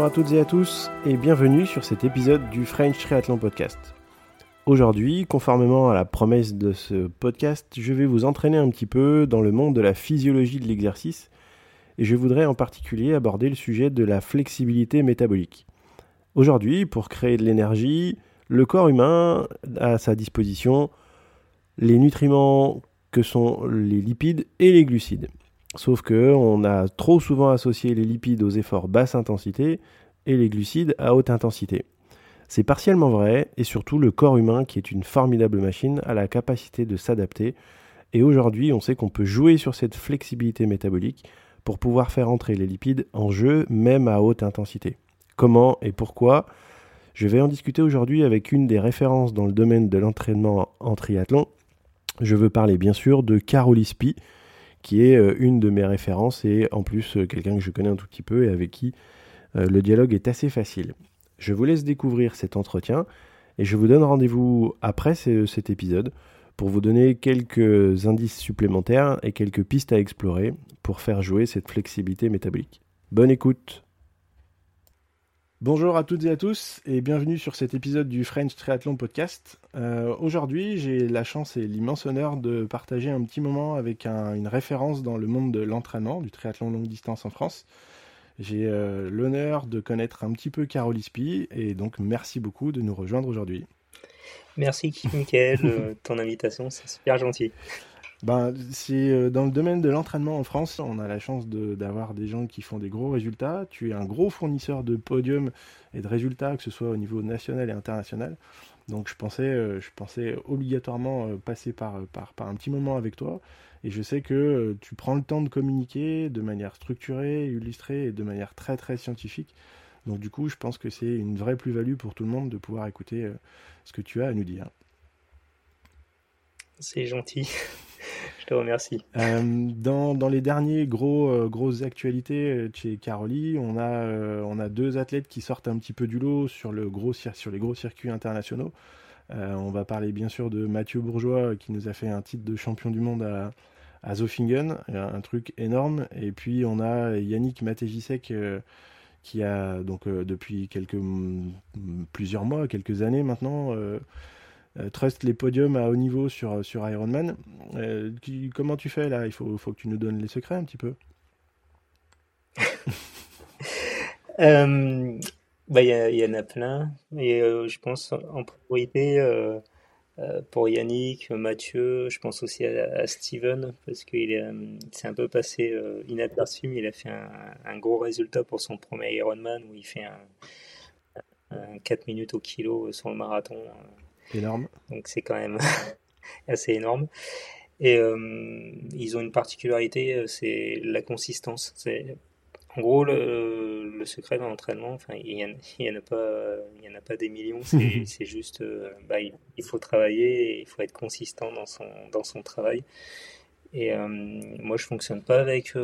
Bonjour à toutes et à tous et bienvenue sur cet épisode du French Triathlon Podcast. Aujourd'hui, conformément à la promesse de ce podcast, je vais vous entraîner un petit peu dans le monde de la physiologie de l'exercice et je voudrais en particulier aborder le sujet de la flexibilité métabolique. Aujourd'hui, pour créer de l'énergie, le corps humain a à sa disposition les nutriments que sont les lipides et les glucides. Sauf que on a trop souvent associé les lipides aux efforts basse intensité et les glucides à haute intensité. C'est partiellement vrai, et surtout le corps humain, qui est une formidable machine, a la capacité de s'adapter. Et aujourd'hui, on sait qu'on peut jouer sur cette flexibilité métabolique pour pouvoir faire entrer les lipides en jeu, même à haute intensité. Comment et pourquoi? Je vais en discuter aujourd'hui avec une des références dans le domaine de l'entraînement en triathlon. Je veux parler bien sûr de Carol qui est euh, une de mes références et en plus euh, quelqu'un que je connais un tout petit peu et avec qui euh, le dialogue est assez facile. Je vous laisse découvrir cet entretien et je vous donne rendez-vous après cet épisode pour vous donner quelques indices supplémentaires et quelques pistes à explorer pour faire jouer cette flexibilité métabolique. Bonne écoute Bonjour à toutes et à tous et bienvenue sur cet épisode du French Triathlon Podcast. Euh, aujourd'hui, j'ai la chance et l'immense honneur de partager un petit moment avec une référence dans le monde de l'entraînement, du triathlon longue distance en France. J'ai euh, l'honneur de connaître un petit peu Carole Ispi et donc merci beaucoup de nous rejoindre aujourd'hui. Merci Michael, euh, ton invitation, c'est super gentil. Ben, c'est euh, dans le domaine de l'entraînement en France, on a la chance d'avoir des gens qui font des gros résultats. Tu es un gros fournisseur de podiums et de résultats, que ce soit au niveau national et international. Donc je pensais, euh, je pensais obligatoirement euh, passer par, un petit moment avec toi. Et je sais que tu prends le temps de communiquer de manière structurée, illustrée et de manière très très scientifique. Donc du coup, je pense que c'est une vraie plus-value pour tout le monde de pouvoir écouter ce que tu as à nous dire. C'est gentil. Je te remercie. Euh, dans, dans, les derniers gros, euh, grosses actualités euh, chez Caroli, on a, on a deux athlètes qui sortent un petit peu du lot sur, le gros, sur les gros circuits internationaux. on va parler bien sûr de Mathieu Bourgeois qui nous a fait un titre de champion du monde à, à Zofingen, un truc énorme. Et puis on a Yannick Matejisek qui a donc depuis quelques plusieurs mois, quelques années maintenant trust les podiums à haut niveau sur, sur Ironman. Euh, comment tu fais là? Il faut, faut que tu nous donnes les secrets un petit peu. Euh, bah, il y, en a plein. Et je pense en priorité pour Yannick, Mathieu, je pense aussi à, Steven, parce qu'il s'est un peu passé inaperçu, mais il a fait un, gros résultat pour son premier Ironman où il fait un, un 4 minutes au kilo sur le marathon. Énorme. Donc c'est quand même assez énorme. Et euh, ils ont une particularité, euh, c'est la consistance. C'est en gros le, le secret dans l'entraînement. Enfin, il n'y en, a pas, il y en a pas des millions. C'est juste, euh, bah, il, faut travailler, et il faut être consistant dans son dans son travail. Et moi, je fonctionne pas avec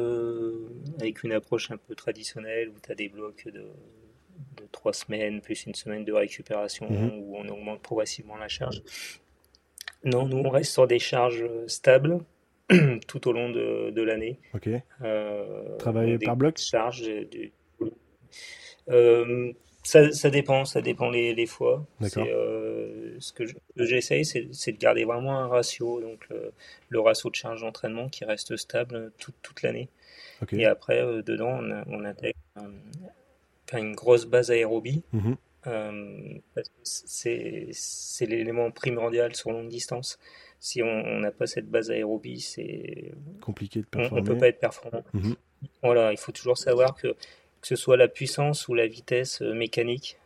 avec une approche un peu traditionnelle où tu as des blocs de de trois semaines, plus une semaine de récupération mhm. où on augmente progressivement la charge. Non, nous, on reste sur des charges stables tout au long de, de l'année. Ok. Euh, Travailler par bloc charges, euh, ça, ça, dépend, ça dépend les, les fois. Euh, ce que j'essaye, c'est de garder vraiment un ratio, donc le, ratio de charge d'entraînement qui reste stable toute, toute l'année. Et après, dedans, on, on intègre une grosse base aérobie. Euh, c'est l'élément primordial sur longue distance. Si on n'a pas cette base aérobie, c'est compliqué de performer. On ne peut pas être performant. Mhm. Voilà, il faut toujours savoir que que ce soit la puissance ou la vitesse euh, mécanique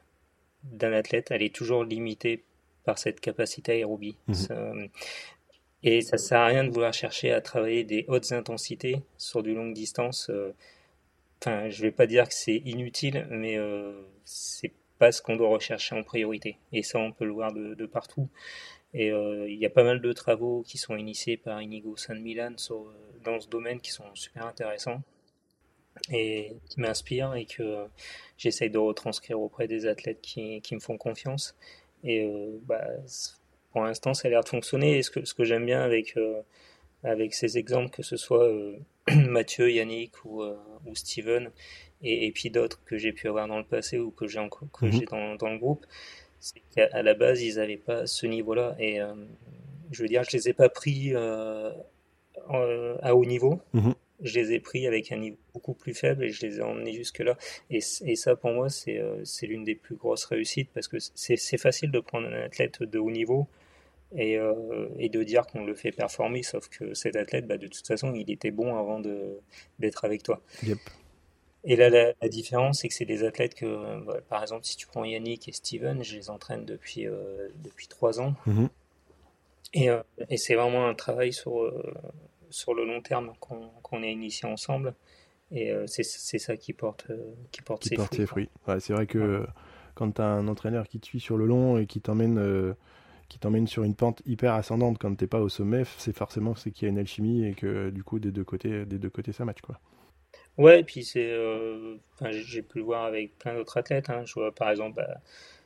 d'un athlète, elle est toujours limitée par cette capacité aérobie. Mhm. et ça sert à rien de vouloir chercher à travailler des hautes intensités sur du longue distance. Euh, enfin, je vais pas dire que c'est inutile, mais euh, c'est pas ce qu'on doit rechercher en priorité. Et ça, on peut le voir de, partout. Et euh, il y a pas mal de travaux qui sont initiés par Inigo San Milan dans ce domaine qui sont super intéressants et qui m'inspirent et que j'essaye de retranscrire auprès des athlètes qui, qui me font confiance. Et euh, bah, pour l'instant, ça a l'air de fonctionner. Et ce que, ce que j'aime bien avec, euh, avec ces exemples, que ce soit euh, Mathieu, Yannick ou, euh, ou Steven, et, puis d'autres que j'ai pu avoir dans le passé ou que j'ai que mhm. j'ai dans, dans, le groupe, c'est qu'à la base, ils n'avaient pas ce niveau-là. Et je veux dire, je les ai pas pris à haut niveau. Mhm je les ai pris avec un niveau beaucoup plus faible et je les ai emmenés jusque-là. Et, et, ça, pour moi, euh, c'est l'une des plus grosses réussites parce que c'est facile de prendre un athlète de haut niveau et, euh, et de dire qu'on le fait performer, sauf que cet athlète, bah, de toute façon, il était bon avant d'être avec toi. Et là, la, différence, c'est que c'est des athlètes que, euh, par exemple, si tu prends Yannick et Steven, je les entraîne depuis, depuis trois ans. Mm-hmm. Et, et c'est vraiment un travail sur, sur le long terme qu'on est initié ensemble. Et euh, c'est ça qui porte, euh, qui porte, ses, fruits, c'est vrai que quand tu as un entraîneur qui te suit sur le long et qui t'emmène euh, qui t'emmène sur une pente hyper ascendante quand t'es pas au sommet, c'est forcément c'est qu'il y a une alchimie et que du coup des deux côtés, des deux côtés ça match quoi. Ouais, et puis c'est, j'ai pu le voir avec plein d'autres athlètes. Hein. Je vois par exemple, bah,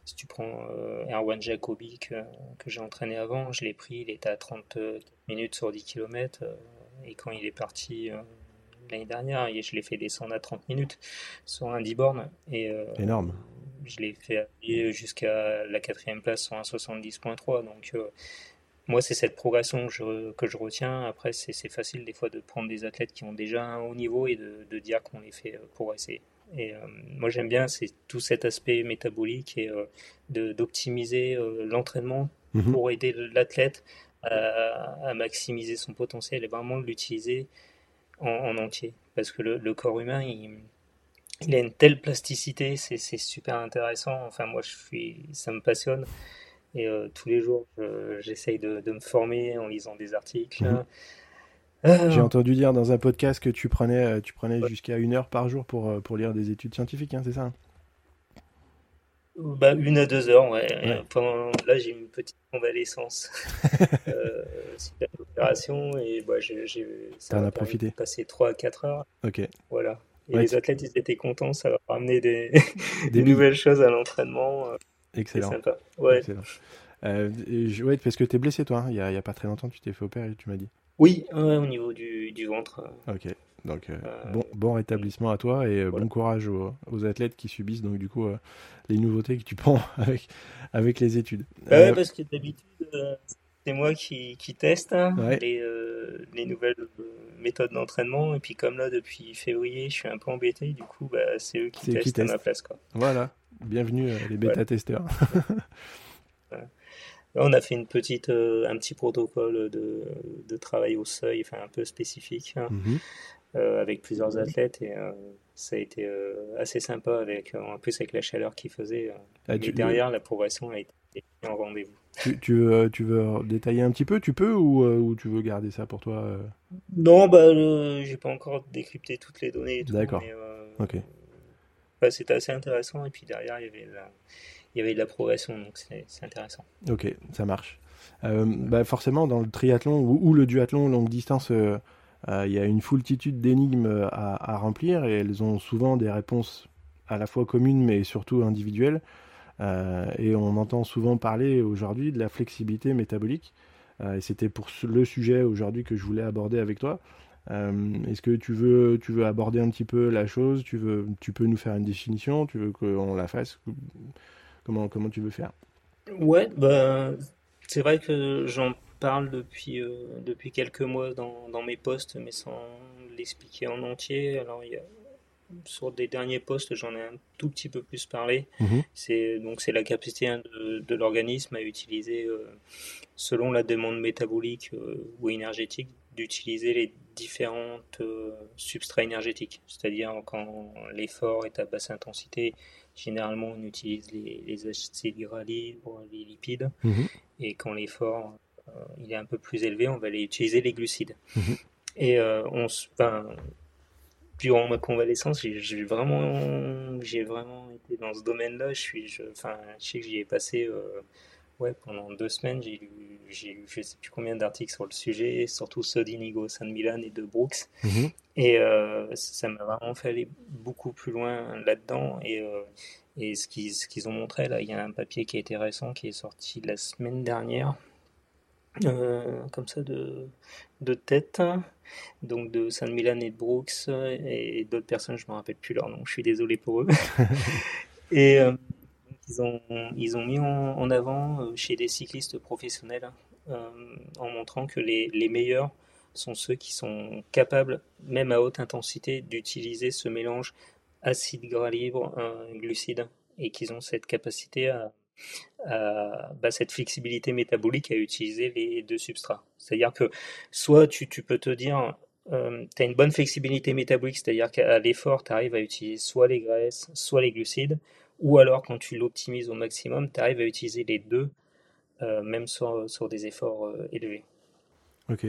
si tu prends Erwan Jacobi que, que j'ai entraîné avant, je l'ai pris, il était à 30 minutes sur 10 km. Et quand il est parti euh, l'année dernière, je l'ai fait descendre à 30 minutes sur un 10 bornes. Et, euh, Énorme. Je l'ai fait jusqu'à la quatrième place sur un 70.3. Donc, euh, moi, c'est cette progression que je, que je retiens. Après, c'est facile des fois de prendre des athlètes qui ont déjà un haut niveau et de, de dire qu'on les fait progresser. Et moi, j'aime bien c'est tout cet aspect métabolique et d'optimiser l'entraînement mhm. pour aider l'athlète à, maximiser son potentiel et vraiment l'utiliser en, entier. Parce que le, corps humain, il, il, a une telle plasticité, c'est super intéressant. Enfin, moi, je suis, ça me passionne. Et euh, tous les jours, j'essaye de, de, me former en lisant des articles. Mhm. Euh, J'ai entendu dire dans un podcast que tu prenais, euh, tu prenais jusqu'à une heure par jour pour, pour lire des études scientifiques, hein, c'est ça bah, une à deux heures, ouais. Pendant, là, j'ai une petite convalescence euh, suite l'opération et bah, j'ai, ça profité. Passé trois à quatre heures. Ok. Voilà. Et les athlètes, ils étaient contents, ça leur a amené des, des nouvelles choses à l'entraînement. Euh, Excellent. Sympa. Ouais. Excellent. Euh, ouais, parce que tu es blessé, toi. Hein. Il n'y a, a, pas très longtemps, tu t'es fait opérer, tu m'as dit. Oui, au niveau du, du ventre. Ok. Donc euh, bon, bon rétablissement à toi et bon courage aux, athlètes qui subissent donc du coup les nouveautés que tu prends avec, avec les études. Ouais, parce que d'habitude c'est moi qui, qui teste hein, les, les, nouvelles méthodes d'entraînement et puis comme là depuis février je suis un peu embêté du coup bah, c'est eux qui testent, à ma place. Quoi. Voilà, bienvenue les bêta-testeurs. on a fait une petite, un petit protocole de, de, travail au seuil, enfin un peu spécifique. Hein. Mhm. Euh, avec plusieurs athlètes et euh, ça a été euh, assez sympa avec en plus avec la chaleur qu'il faisait. Ah, derrière, la progression a été en rendez-vous. Tu, tu, veux, tu veux détailler un petit peu Tu peux ou, ou tu veux garder ça pour toi Non, bah, j'ai pas encore décrypté toutes les données. D'accord. ok. Bah, C'était assez intéressant et puis derrière il y avait la, il y avait de la progression donc c'est intéressant. Ok, ça marche. bah forcément, dans le triathlon ou, ou le duathlon longue distance, euh, il y a une foultitude d'énigmes à, remplir et elles ont souvent des réponses à la fois communes mais surtout individuelles. Euh, et on entend souvent parler aujourd'hui de la flexibilité métabolique. Euh, et c'était pour le sujet aujourd'hui que je voulais aborder avec toi. Est-ce que tu veux, tu veux aborder un petit peu la chose? Tu, veux, tu peux nous faire une définition? Tu veux qu'on la fasse? Comment, comment tu veux faire? Ouais, bah, c'est vrai que j'en parle depuis, euh, depuis quelques mois dans, dans, mes posts, mais sans l'expliquer en entier. Alors, il y a, sur des derniers posts, j'en ai un tout petit peu plus parlé. Mhm. C'est donc c'est la capacité hein, de, de l'organisme à utiliser, euh, selon la demande métabolique euh, ou énergétique, d'utiliser les différentes substrats énergétiques. C'est-à-dire quand l'effort est à basse intensité, généralement on utilise les, les acides gras libres, les lipides, mhm. et quand l'effort euh, il est un peu plus élevé, on va aller utiliser les glucides. Mhm. Et euh, on, enfin, durant ma convalescence, j'ai vraiment, j'ai vraiment été dans ce domaine-là. Je suis, je, enfin, je sais que j'y ai passé, euh, ouais, pendant deux semaines. J'ai lu, j'ai je sais plus combien d'articles sur le sujet, surtout ceux d'Inigo San Milan et de Brooks. Mhm. Et ça m'a vraiment fait aller beaucoup plus loin là-dedans. Et, et ce qu'ils, ce qu'ils ont montré là, il y a un papier qui a été récent, qui est sorti la semaine dernière comme ça de, de tête, donc de Saint Milan et de Brooks et d'autres personnes, je ne me rappelle plus leur nom, je suis désolé pour eux. et ils, ont, ils ont mis en, avant chez des cyclistes professionnels en montrant que les, les meilleurs sont ceux qui sont capables, même à haute intensité, d'utiliser ce mélange acide gras libre, glucide, et qu'ils ont cette capacité à, bah, cette flexibilité métabolique à utiliser les deux substrats. C'est-à-dire que soit tu, tu peux te dire, euh, tu as une bonne flexibilité métabolique, c'est-à-dire qu'à l'effort, tu arrives à utiliser soit les graisses, soit les glucides, ou alors quand tu l'optimises au maximum, tu arrives à utiliser les deux, euh, même sur, sur, des efforts euh, élevés. Ok.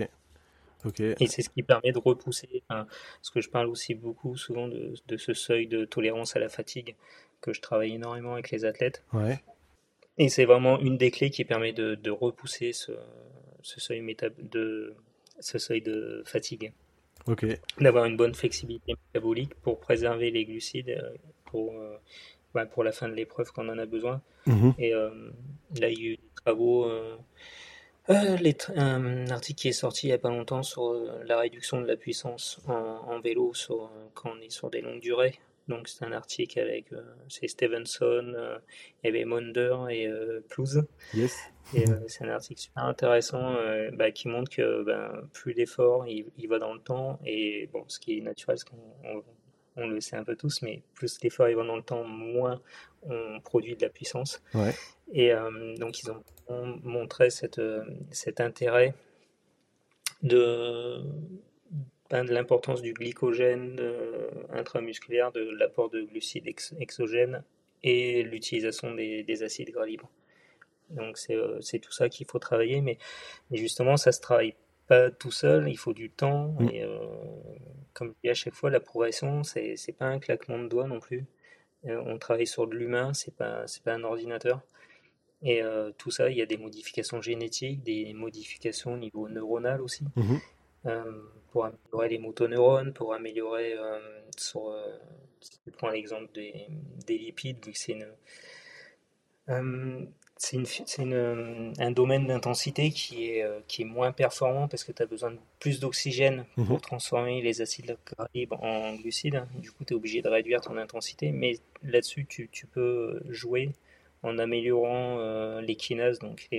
Et c'est ce qui permet de repousser, parce que je parle aussi beaucoup souvent de, de, ce seuil de tolérance à la fatigue, que je travaille énormément avec les athlètes. Ouais. Et c'est vraiment une des clés qui permet de, de repousser ce, ce, seuil de, ce seuil de fatigue. D'avoir une bonne flexibilité métabolique pour préserver les glucides euh, pour, euh, bah, pour la fin de l'épreuve quand on en a besoin. Mhm. Et euh, là, il y a eu des travaux euh, un article qui est sorti il n'y a pas longtemps sur la réduction de la puissance en, vélo sur, quand on est sur des longues durées. Donc c'est un article avec c'est Stevenson, il y avait Monder et Plouse. Yes. Et c'est un article super intéressant bah, qui montre que ben, plus d'efforts il, il, va dans le temps et bon ce qui est naturel, ce qu'on on le sait un peu tous, mais plus l'effort va dans le temps, moins on produit de la puissance. Et euh, donc ils ont montré cette, euh, cet intérêt de, de l'importance du glycogène euh, intramusculaire, de l'apport de glucides exogènes et l'utilisation des, acides gras libres. Donc c'est tout ça qu'il faut travailler, mais, mais, justement ça se travaille pas tout seul, il faut du temps. Mm. Et euh, comme je dis à chaque fois, la progression, c'est pas un claquement de doigts non plus. Euh, on travaille sur de l'humain, c'est pas pas un ordinateur. Et euh, tout ça, il y a des modifications génétiques, des modifications au niveau neuronal aussi, mm-hmm. Pour améliorer les motoneurones, pour améliorer, sur, je prends l'exemple des, des, lipides, vu que c'est une, c'est euh, un domaine d'intensité qui est, euh, qui est moins performant parce que tu as besoin de plus d'oxygène mhm. pour transformer les acides gras en glucides. Du coup, tu es obligé de réduire ton intensité. Mais là-dessus, tu, tu, peux jouer en améliorant euh, les kinases, donc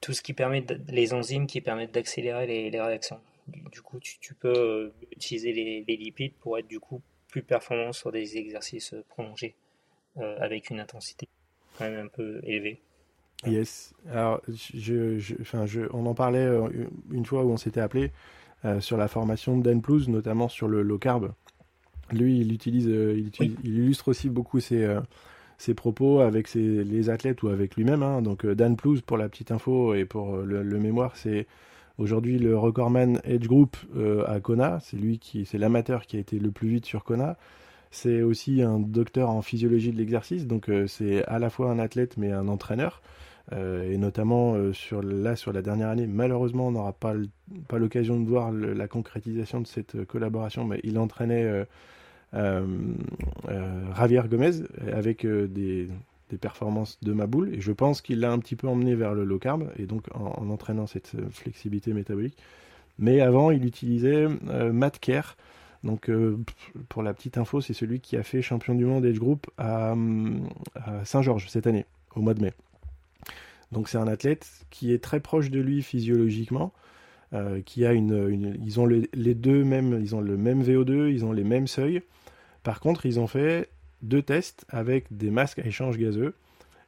tout ce qui permet, les enzymes qui permettent d'accélérer les, les, réactions. Du, coup, tu, tu, peux utiliser les, les lipides pour être du coup plus performant sur des exercices prolongés. Euh, avec une intensité quand même un peu élevée. Yes. Alors, je, je, enfin, je, on en parlait euh, une fois où on s'était appelé euh, sur la formation de Dan Plus, notamment sur le low carb. Lui, il utilise, il, il, illustre aussi beaucoup ses, ses propos avec les athlètes ou avec lui-même. Hein. Donc, Dan Plus, pour la petite info et pour le, le mémoire, c'est aujourd'hui le recordman Edge Group à Kona. C'est lui qui, c'est l'amateur qui a été le plus vite sur Kona. C'est aussi un docteur en physiologie de l'exercice, donc euh, c'est à la fois un athlète mais un entraîneur. Euh, et notamment euh, sur là sur la dernière année, malheureusement on n'aura pas l'occasion de voir la concrétisation de cette collaboration, mais il entraînait Javier Gomez avec des, performances de ma boule et je pense qu'il l'a un petit peu emmené vers le low carb et donc en, en entraînant cette flexibilité métabolique. Mais avant il utilisait Matt donc, euh, pour la petite info, c'est celui qui a fait champion du monde Age Group à, Saint-Georges cette année, au mois de mai. Donc, c'est un athlète qui est très proche de lui physiologiquement, euh, qui a une, ils ont les deux mêmes, ils ont le même VO2, ils ont les mêmes seuils. Par contre, ils ont fait deux tests avec des masques à échange gazeux.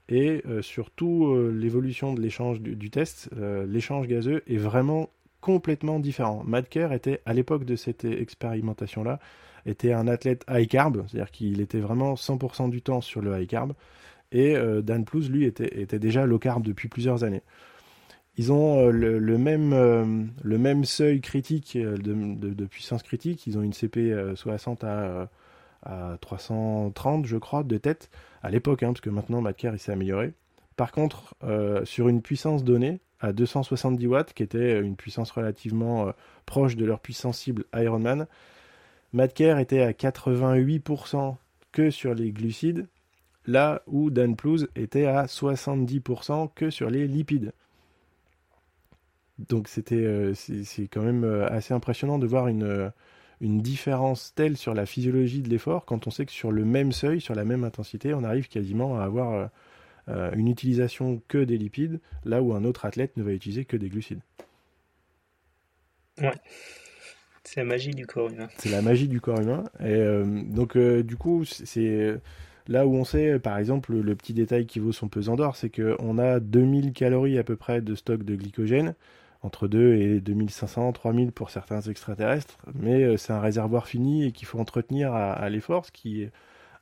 Et euh, surtout, l'évolution de l'échange du, test, l'échange gazeux est vraiment complètement différent. Kerr était, à l'époque de cette expérimentation-là, était un athlète high carb, c'est-à-dire qu'il était vraiment 100% du temps sur le high carb, et euh, Dan Plus, lui, était, déjà low carb depuis plusieurs années. Ils ont euh, le, même, euh, le même seuil critique de, puissance critique, ils ont une CP 60 à, à 330, je crois, de tête, à l'époque, hein, parce que maintenant Kerr, il s'est amélioré. Par contre, sur une puissance donnée, à 270 watts, qui était une puissance relativement euh, proche de leur puissance cible Ironman. Madcare était à 88% que sur les glucides. là où Dan Plouse était à 70% que sur les lipides. Donc c'était euh, c'est quand même euh, assez impressionnant de voir une, euh, une différence telle sur la physiologie de l'effort quand on sait que sur le même seuil, sur la même intensité, on arrive quasiment à avoir une utilisation que des lipides, là où un autre athlète ne va utiliser que des glucides. Ouais. C'est la magie du corps humain. C'est la magie du corps humain. Et donc, du coup, c'est là où on sait, par exemple, le petit détail qui vaut son pesant d'or, c'est qu'on a 2000 calories à peu près de stock de glycogène entre 2 et 2500, 3000 pour certains extraterrestres, mais euh, c'est un réservoir fini et qu'il faut entretenir à, l'effort, ce qui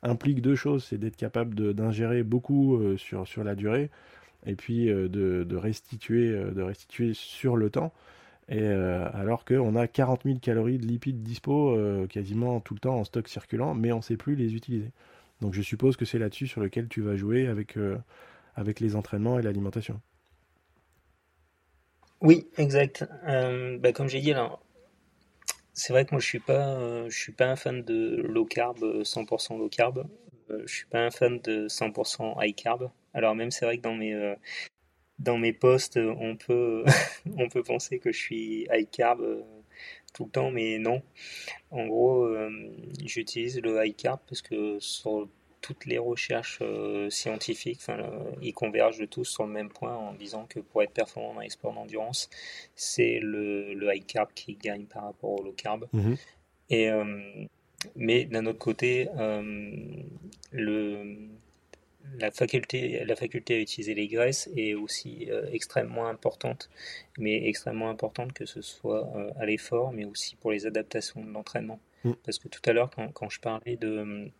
implique deux choses, c'est d'être capable d'ingérer beaucoup euh, sur, sur la durée, et puis euh, de, restituer, de restituer sur le temps, et alors qu'on a 40 000 calories de lipides dispo quasiment tout le temps en stock circulant, mais on ne sait plus les utiliser. Donc je suppose que c'est là-dessus sur lequel tu vas jouer avec, avec les entraînements et l'alimentation. Oui, exact. Euh, bah, comme j'ai dit, c'est vrai que moi je suis euh, suis pas un fan de low carb, 100% euh, low carb. je suis pas un fan de 100% high carb. Alors même c'est vrai que dans mes dans mes posts, on peut on peut penser que je suis high carb tout le temps, mais non. En gros, j'utilise le high carb parce que sur toutes les recherches euh, scientifiques, enfin, ils convergent tous sur le même point en disant que pour être performant dans les sports d'endurance, c'est le, high carb qui gagne par rapport au low carb. Mhm. Et, euh, mais d'un autre côté, euh, le, la, faculté, la faculté à utiliser les graisses est aussi extrêmement importante, mais extrêmement importante que ce soit à l'effort, mais aussi pour les adaptations de l'entraînement. Mhm. Parce que tout à l'heure, quand, quand, je parlais de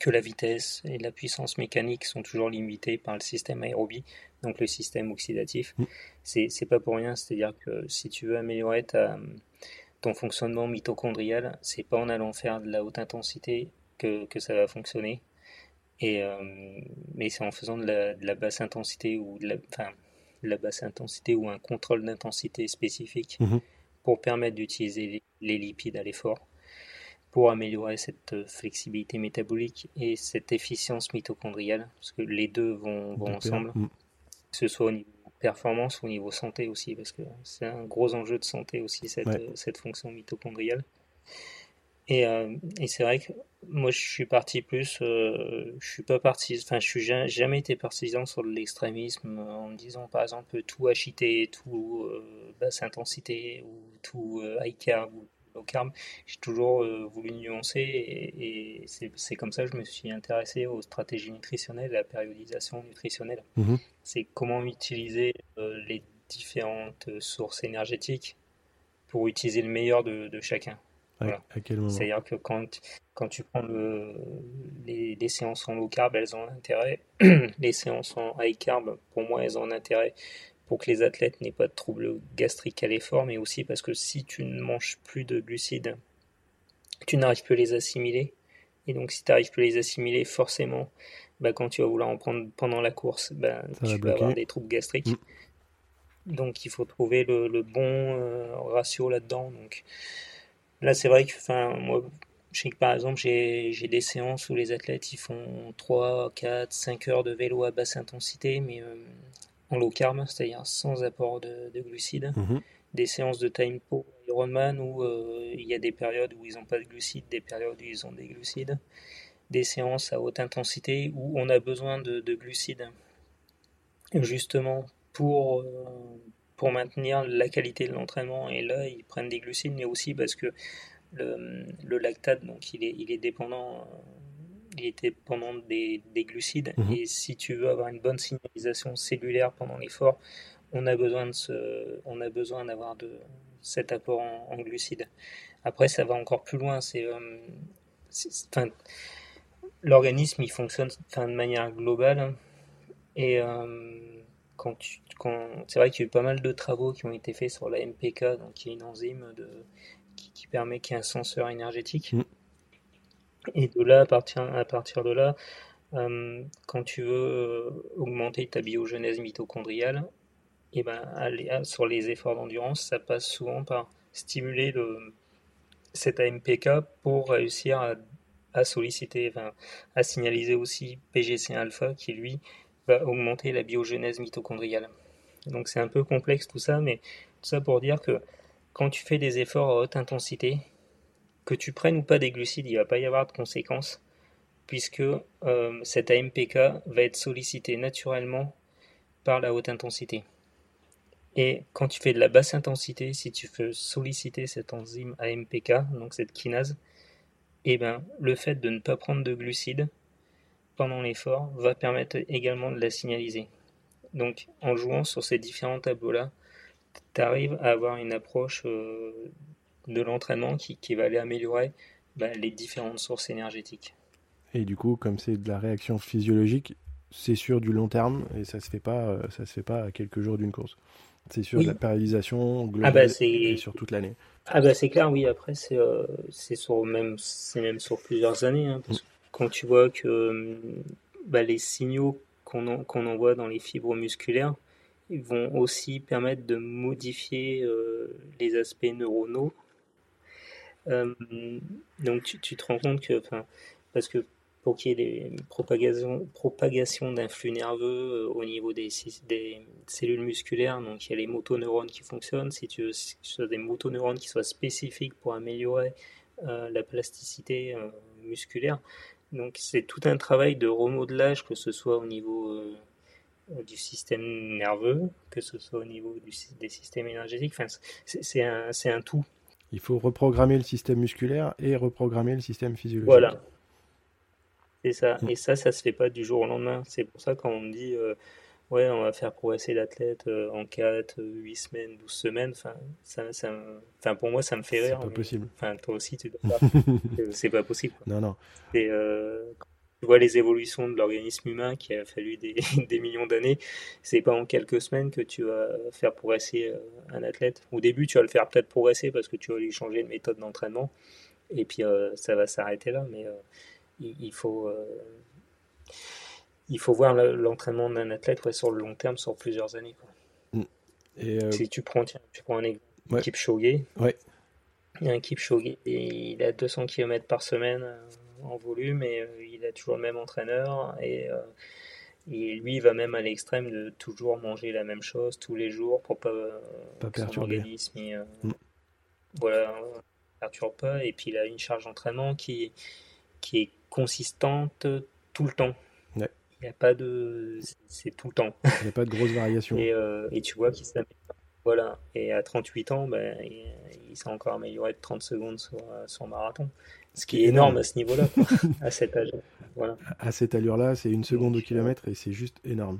que la vitesse et la puissance mécanique sont toujours limitées par le système aérobie, donc le système oxydatif. Mm. C'est pas pour rien, c'est-à-dire que si tu veux améliorer ta, ton fonctionnement mitochondrial, c'est pas en allant faire de la haute intensité que, que ça va fonctionner, et, euh, mais c'est en faisant de la, de la, basse intensité ou de la, enfin, la basse intensité ou un contrôle d'intensité spécifique mm-hmm. pour permettre d'utiliser les lipides à l'effort pour améliorer cette euh, flexibilité métabolique et cette efficience mitochondriale, parce que les deux vont, ensemble, mm. que ce soit au niveau performance ou au niveau santé aussi, parce que c'est un gros enjeu de santé aussi, cette, euh, cette fonction mitochondriale. Et, euh, et c'est vrai que moi je suis parti plus, je suis pas parti, enfin je suis jamais, été partisan sur l'extrémisme en me disant par exemple tout HIT, tout basse intensité ou tout high carb ou au carb, j'ai toujours euh, voulu nuancer et, c'est comme ça que je me suis intéressé aux stratégies nutritionnelles, à la périodisation nutritionnelle. Mhm. C'est comment utiliser euh, les différentes sources énergétiques pour utiliser le meilleur de, chacun. C'est-à-dire que quand, quand tu prends le, les, les, séances en low carb, elles ont un intérêt. les séances en high carb, pour moi, elles ont un intérêt pour que les athlètes n'aient pas de troubles gastriques à l'effort, mais aussi parce que si tu ne manges plus de glucides, tu n'arrives plus à les assimiler. Et donc si tu n'arrives plus à les assimiler, forcément, bah, quand tu vas vouloir en prendre pendant la course, bah, tu vas avoir des troubles gastriques. Mm. Donc il faut trouver le, bon euh, ratio là-dedans. Donc là c'est vrai que enfin, moi je sais que par exemple j'ai des séances où les athlètes ils font 3, 4, 5 heures de vélo à basse intensité, mais euh, en low carb, c'est-à-dire sans apport de, glucides. Mhm. Des séances de time pour Ironman où euh, il y a des périodes où ils n'ont pas de glucides, des périodes où ils ont des glucides. Des séances à haute intensité où on a besoin de, glucides justement pour, euh, pour maintenir la qualité de l'entraînement. Et là, ils prennent des glucides, mais aussi parce que le, le lactate, donc il est, il est dépendant il était pendant des, glucides. Mhm. Et si tu veux avoir une bonne signalisation cellulaire pendant l'effort, on a besoin de ce, on a besoin d'avoir de cet apport en, glucides. Après, ça va encore plus loin. C'est, euh, l'organisme il fonctionne de manière globale. Et euh, quand quand, c'est vrai qu'il y a eu pas mal de travaux qui ont été faits sur la MPK, donc qui est une enzyme de, qui, permet qu'il y ait un senseur énergétique. Mhm. Et de là, à partir, de là, euh, quand tu veux euh, augmenter ta biogenèse mitochondriale, et eh ben, sur les efforts d'endurance, ça passe souvent par stimuler le, cet AMPK pour réussir à, solliciter, à signaliser aussi PGC alpha qui lui va augmenter la biogenèse mitochondriale. Donc c'est un peu complexe tout ça, mais tout ça pour dire que quand tu fais des efforts à haute intensité, que tu prennes ou pas des glucides, il ne va pas y avoir de conséquences, puisque euh, cet AMPK va être sollicité naturellement par la haute intensité. Et quand tu fais de la basse intensité, si tu veux solliciter cette enzyme AMPK, donc cette kinase, eh ben, le fait de ne pas prendre de glucides pendant l'effort va permettre également de la signaliser. Donc en jouant sur ces différents tableaux-là, tu arrives à avoir une approche euh, de l'entraînement qui, va aller améliorer bah, les différentes sources énergétiques. Et du coup, comme c'est de la réaction physiologique, c'est sur du long terme et ça se fait pas, euh, ça se fait pas à quelques jours d'une course. C'est sur la périodisation globale ah bah, et sur toute l'année. Ah bah c'est clair, oui. Après c'est euh, sur même c'est même sur plusieurs années. Hein, parce que quand tu vois que bah, les signaux qu'on qu'on envoie dans les fibres musculaires ils vont aussi permettre de modifier euh, les aspects neuronaux. Euh, donc tu, te rends compte que, parce que pour qu'il y ait des propagations, propagation d'un flux nerveux euh, au niveau des, cellules musculaires, donc il y a les motoneurones qui fonctionnent, si tu veux des motoneurones qui soient spécifiques pour améliorer euh, la plasticité musculaire. Donc c'est tout un travail de remodelage, que ce soit au niveau du système nerveux, que ce soit au niveau des systèmes énergétiques. Enfin, c'est un, un tout. Il faut reprogrammer le système musculaire et reprogrammer le système physiologique. Voilà, c'est ça. Mm. Et ça, ça se fait pas du jour au lendemain. C'est pour ça quand on me dit, euh, ouais, on va faire progresser l'athlète euh, en 4, 8 semaines, 12 semaines, enfin, ça, ça, enfin, pour moi, ça me fait rire. C'est pas possible. Enfin, toi aussi, tu dois C'est pas possible. Non, non. Et, euh, tu vois les évolutions de l'organisme humain qui a fallu des, des millions d'années, c'est pas en quelques semaines que tu vas faire progresser un athlète. Au début, tu vas le faire peut-être progresser parce que tu vas lui changer de méthode d'entraînement, et puis ça va s'arrêter là. Mais il, faut, euh, il faut voir l'entraînement d'un athlète sur le long terme, sur plusieurs années. Mm. Et euh, Si tu prends, tiens, tu prends un exemple, ouais. Kipchoge, ouais. il y a un Kipchoge, et il a 200 km par semaine euh, en volume et il a toujours le même entraîneur et, et lui il va même à l'extrême de toujours manger la même chose tous les jours pour pas, pas que son organisme mm. voilà perturbe pas et puis il a une charge d'entraînement qui qui est consistante tout le temps. Il n'y a pas de. C'est tout le temps. Il n'y a pas de grosses variations. et, euh, et, tu vois qu'il s'améliore. Voilà. Et à 38 ans, ben, il, s'est encore amélioré de 30 secondes sur euh, son marathon. Ce qui est énorme à ce niveau-là, à cet âge. Voilà. À cette allure-là, c'est une seconde au kilomètre et c'est juste énorme.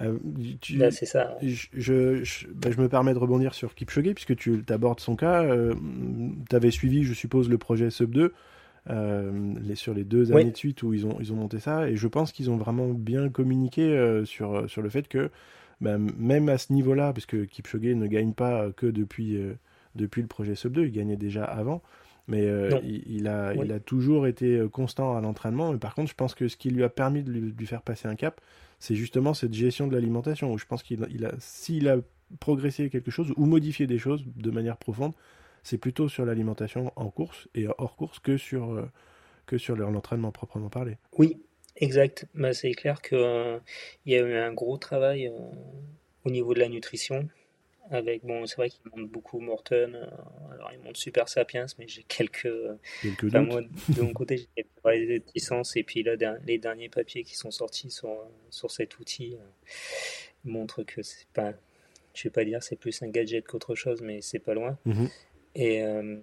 Euh, tu, c'est ça. Je, je, ben, je, me permets de rebondir sur Kipchoge, puisque tu abordes son cas. tu avais suivi, je suppose, le projet Sub 2. Euh, les, sur les deux années de suite où ils ont, ils ont monté ça. Et je pense qu'ils ont vraiment bien communiqué euh, sur, sur le fait que bah, même à ce niveau-là, parce que Kipchoge ne gagne pas que depuis, euh, depuis le projet Sub 2, il gagnait déjà avant. Mais il, a, il a toujours été constant à l'entraînement. Mais par contre, je pense que ce qui lui a permis de lui, faire passer un cap, c'est justement cette gestion de l'alimentation. Où je pense qu'il a, s'il a progressé quelque chose ou modifié des choses de manière profonde, c'est plutôt sur l'alimentation en course et hors course que sur, euh, que sur l'entraînement proprement parlé. Oui, exact. Bah, c'est clair qu'il euh, y a eu un gros travail euh, au niveau de la nutrition. Avec, bon, c'est vrai qu'il monte beaucoup Morton, alors il monte Super Sapiens, mais j'ai quelques. quelques moi, de mon côté, j'ai quelques réticences, et puis là, les derniers papiers qui sont sortis sur, sur cet outil montrent que c'est pas. Je vais pas dire c'est plus un gadget qu'autre chose, mais c'est pas loin. Mhm. Et, euh,